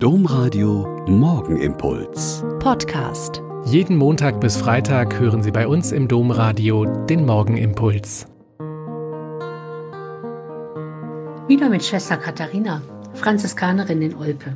Domradio Morgenimpuls. Podcast. Jeden Montag bis Freitag hören Sie bei uns im Domradio den Morgenimpuls. Wieder mit Schwester Katharina, Franziskanerin in Olpe.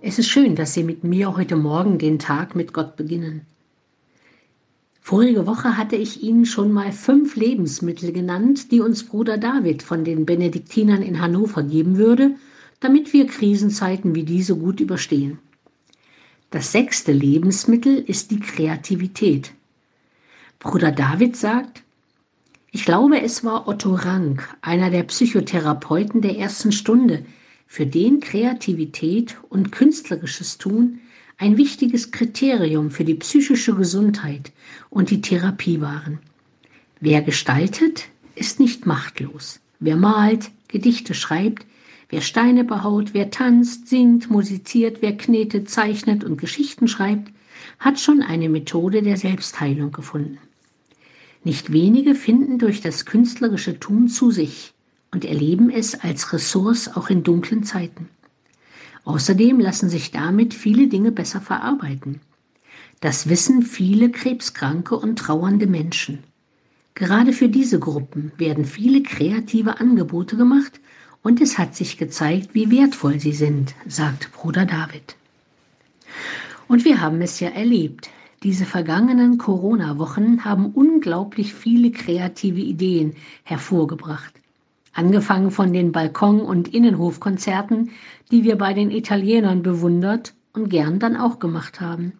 Es ist schön, dass Sie mit mir heute Morgen den Tag mit Gott beginnen. Vorige Woche hatte ich Ihnen schon mal fünf Lebensmittel genannt, die uns Bruder David von den Benediktinern in Hannover geben würde – damit wir Krisenzeiten wie diese gut überstehen. Das sechste Lebensmittel ist die Kreativität. Bruder David sagt, ich glaube, es war Otto Rank, einer der Psychotherapeuten der ersten Stunde, für den Kreativität und künstlerisches Tun ein wichtiges Kriterium für die psychische Gesundheit und die Therapie waren. Wer gestaltet, ist nicht machtlos. Wer malt, Gedichte schreibt, Wer Steine behaut, wer tanzt, singt, musiziert, wer knetet, zeichnet und Geschichten schreibt, hat schon eine Methode der Selbstheilung gefunden. Nicht wenige finden durch das künstlerische Tun zu sich und erleben es als Ressource auch in dunklen Zeiten. Außerdem lassen sich damit viele Dinge besser verarbeiten. Das wissen viele krebskranke und trauernde Menschen. Gerade für diese Gruppen werden viele kreative Angebote gemacht und es hat sich gezeigt, wie wertvoll sie sind, sagt Bruder David. Und wir haben es ja erlebt. Diese vergangenen Corona-Wochen haben unglaublich viele kreative Ideen hervorgebracht. Angefangen von den Balkon- und Innenhofkonzerten, die wir bei den Italienern bewundert und gern dann auch gemacht haben.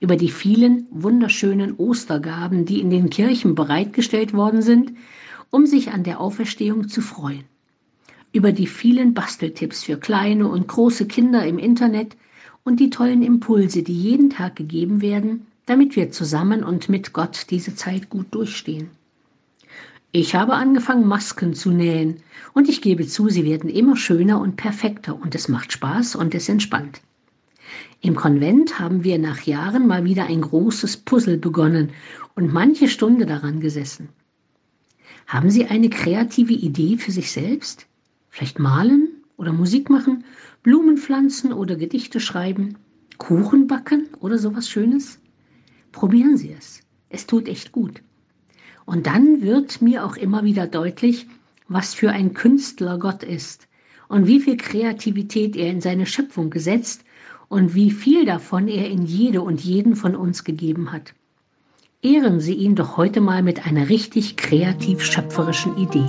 Über die vielen wunderschönen Ostergaben, die in den Kirchen bereitgestellt worden sind, um sich an der Auferstehung zu freuen über die vielen Basteltipps für kleine und große Kinder im Internet und die tollen Impulse, die jeden Tag gegeben werden, damit wir zusammen und mit Gott diese Zeit gut durchstehen. Ich habe angefangen, Masken zu nähen und ich gebe zu, sie werden immer schöner und perfekter und es macht Spaß und es entspannt. Im Konvent haben wir nach Jahren mal wieder ein großes Puzzle begonnen und manche Stunde daran gesessen. Haben Sie eine kreative Idee für sich selbst? Vielleicht malen oder Musik machen, Blumen pflanzen oder Gedichte schreiben, Kuchen backen oder sowas Schönes? Probieren Sie es. Es tut echt gut. Und dann wird mir auch immer wieder deutlich, was für ein Künstler Gott ist und wie viel Kreativität er in seine Schöpfung gesetzt und wie viel davon er in jede und jeden von uns gegeben hat. Ehren Sie ihn doch heute mal mit einer richtig kreativ schöpferischen Idee.